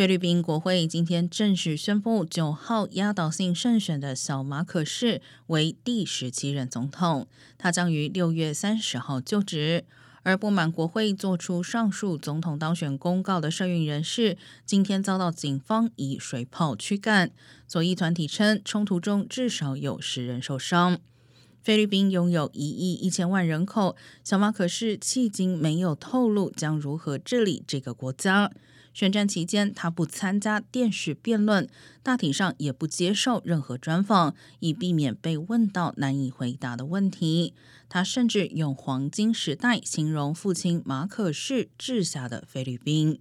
菲律宾国会今天正式宣布，九号压倒性胜选的小马可士为第十七任总统，他将于六月三十号就职。而不满国会做出上述总统当选公告的社运人士，今天遭到警方以水炮驱赶。左翼团体称，冲突中至少有十人受伤。菲律宾拥有一亿一千万人口，小马可是迄今没有透露将如何治理这个国家。宣战期间，他不参加电视辩论，大体上也不接受任何专访，以避免被问到难以回答的问题。他甚至用“黄金时代”形容父亲马可士治下的菲律宾。